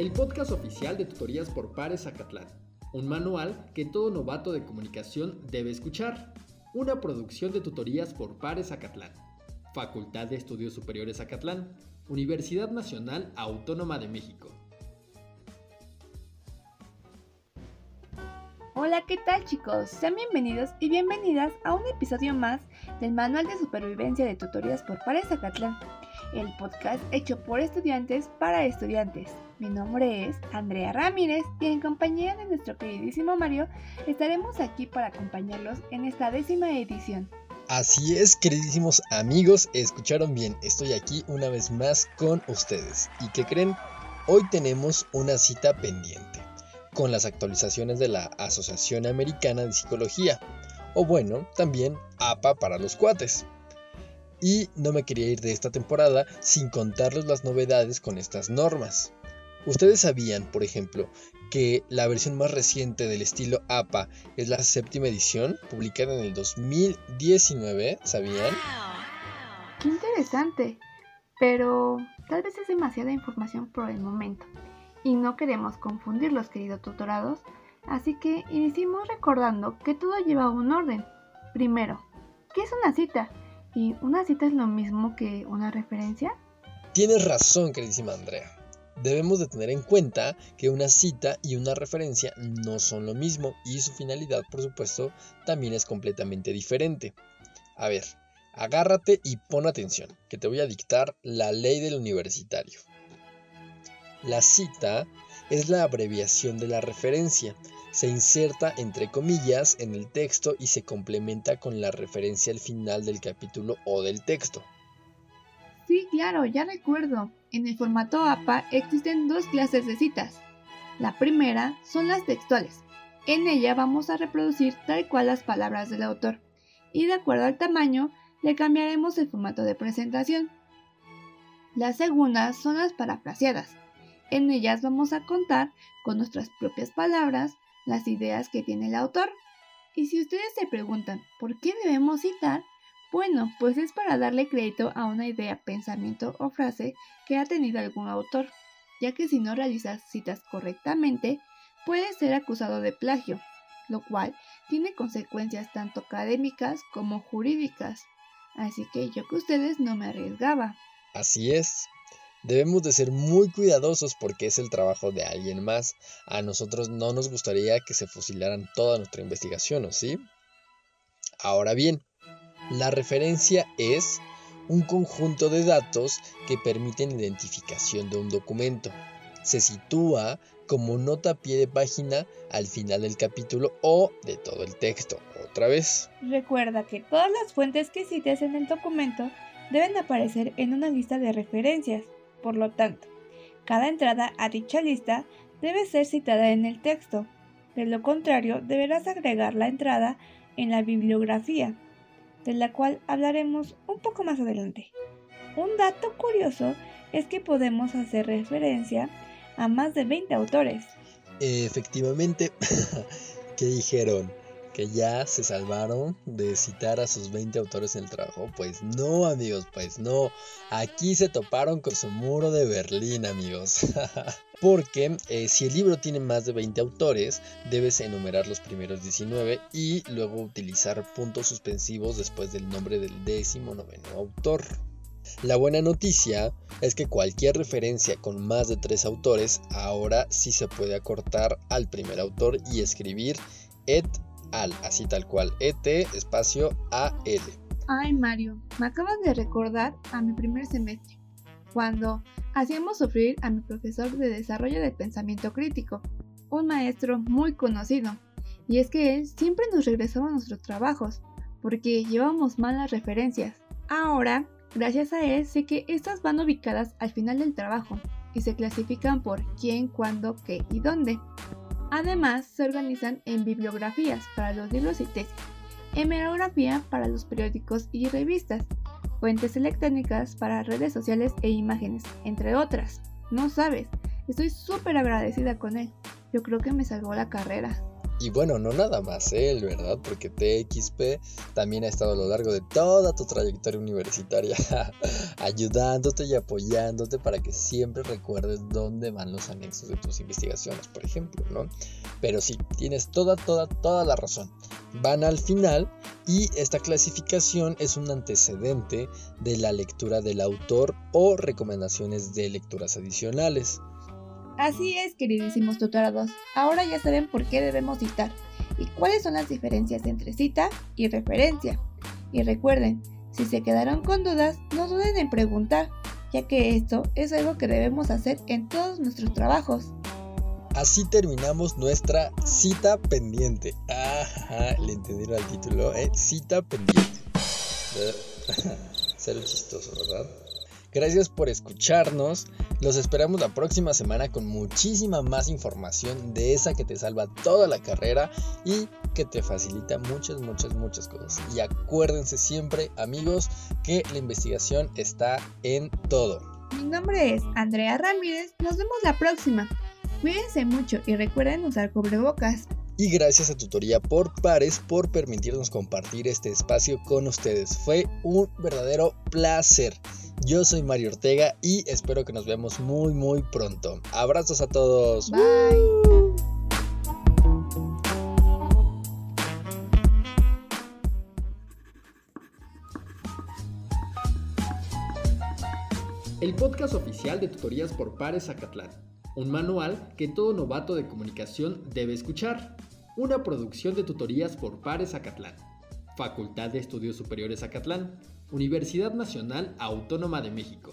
el podcast oficial de tutorías por pares Zacatlán, un manual que todo novato de comunicación debe escuchar, una producción de tutorías por pares Zacatlán, Facultad de Estudios Superiores Zacatlán, Universidad Nacional Autónoma de México. Hola, ¿qué tal chicos? Sean bienvenidos y bienvenidas a un episodio más del Manual de Supervivencia de Tutorías por Pares Zacatlán, el podcast hecho por estudiantes para estudiantes. Mi nombre es Andrea Ramírez y en compañía de nuestro queridísimo Mario estaremos aquí para acompañarlos en esta décima edición. Así es, queridísimos amigos, escucharon bien, estoy aquí una vez más con ustedes. ¿Y qué creen? Hoy tenemos una cita pendiente con las actualizaciones de la Asociación Americana de Psicología, o bueno, también APA para los cuates. Y no me quería ir de esta temporada sin contarles las novedades con estas normas. Ustedes sabían, por ejemplo, que la versión más reciente del estilo APA es la séptima edición, publicada en el 2019, ¿sabían? Qué interesante, pero tal vez es demasiada información por el momento y no queremos confundir los queridos tutorados, así que iniciemos recordando que todo lleva un orden. Primero, ¿qué es una cita? ¿Y una cita es lo mismo que una referencia? Tienes razón, queridísima Andrea debemos de tener en cuenta que una cita y una referencia no son lo mismo y su finalidad, por supuesto, también es completamente diferente. A ver, agárrate y pon atención, que te voy a dictar la ley del universitario. La cita es la abreviación de la referencia. Se inserta entre comillas en el texto y se complementa con la referencia al final del capítulo o del texto. Sí, claro, ya recuerdo. En el formato APA existen dos clases de citas. La primera son las textuales. En ella vamos a reproducir tal cual las palabras del autor y de acuerdo al tamaño le cambiaremos el formato de presentación. La segunda son las parafraseadas. En ellas vamos a contar con nuestras propias palabras las ideas que tiene el autor. Y si ustedes se preguntan por qué debemos citar, bueno, pues es para darle crédito a una idea, pensamiento o frase que ha tenido algún autor, ya que si no realizas citas correctamente, puede ser acusado de plagio, lo cual tiene consecuencias tanto académicas como jurídicas. Así que yo que ustedes no me arriesgaba. Así es. Debemos de ser muy cuidadosos porque es el trabajo de alguien más. A nosotros no nos gustaría que se fusilaran toda nuestra investigación, ¿o sí? Ahora bien, la referencia es un conjunto de datos que permiten identificación de un documento. Se sitúa como nota a pie de página al final del capítulo o de todo el texto. Otra vez. Recuerda que todas las fuentes que cites en el documento deben aparecer en una lista de referencias. Por lo tanto, cada entrada a dicha lista debe ser citada en el texto. De lo contrario, deberás agregar la entrada en la bibliografía de la cual hablaremos un poco más adelante. Un dato curioso es que podemos hacer referencia a más de 20 autores. Efectivamente, ¿qué dijeron? ¿Que ya se salvaron de citar a sus 20 autores en el trabajo? Pues no, amigos, pues no. Aquí se toparon con su muro de Berlín, amigos. porque eh, si el libro tiene más de 20 autores, debes enumerar los primeros 19 y luego utilizar puntos suspensivos después del nombre del décimo noveno autor. La buena noticia es que cualquier referencia con más de tres autores ahora sí se puede acortar al primer autor y escribir et al, así tal cual, et espacio al. Ay Mario, me acabas de recordar a mi primer semestre cuando hacíamos sufrir a mi profesor de desarrollo del pensamiento crítico, un maestro muy conocido. Y es que él siempre nos regresaba nuestros trabajos, porque llevábamos malas referencias. Ahora, gracias a él, sé que estas van ubicadas al final del trabajo y se clasifican por quién, cuándo, qué y dónde. Además, se organizan en bibliografías para los libros y tesis, hemerografía para los periódicos y revistas, fuentes electrónicas para redes sociales e imágenes, entre otras. No sabes, estoy súper agradecida con él. Yo creo que me salvó la carrera. Y bueno, no nada más él, ¿verdad? Porque TXP también ha estado a lo largo de toda tu trayectoria universitaria ayudándote y apoyándote para que siempre recuerdes dónde van los anexos de tus investigaciones, por ejemplo, ¿no? Pero sí, tienes toda, toda, toda la razón. Van al final y esta clasificación es un antecedente de la lectura del autor o recomendaciones de lecturas adicionales. Así es, queridísimos tutorados. Ahora ya saben por qué debemos citar y cuáles son las diferencias entre cita y referencia. Y recuerden, si se quedaron con dudas, no duden en preguntar, ya que esto es algo que debemos hacer en todos nuestros trabajos. Así terminamos nuestra cita pendiente. Ajá, le entendieron al título, ¿eh? Cita pendiente. Ser chistoso, ¿verdad? Gracias por escucharnos. Los esperamos la próxima semana con muchísima más información de esa que te salva toda la carrera y que te facilita muchas, muchas, muchas cosas. Y acuérdense siempre, amigos, que la investigación está en todo. Mi nombre es Andrea Ramírez. Nos vemos la próxima. Cuídense mucho y recuerden usar cubrebocas. Y gracias a Tutoría por Pares por permitirnos compartir este espacio con ustedes. Fue un verdadero placer. Yo soy Mario Ortega y espero que nos veamos muy muy pronto. Abrazos a todos. Bye. El podcast oficial de Tutorías por Pares Acatlán. Un manual que todo novato de comunicación debe escuchar. Una producción de Tutorías por Pares Acatlán. Facultad de Estudios Superiores Acatlán. Universidad Nacional Autónoma de México.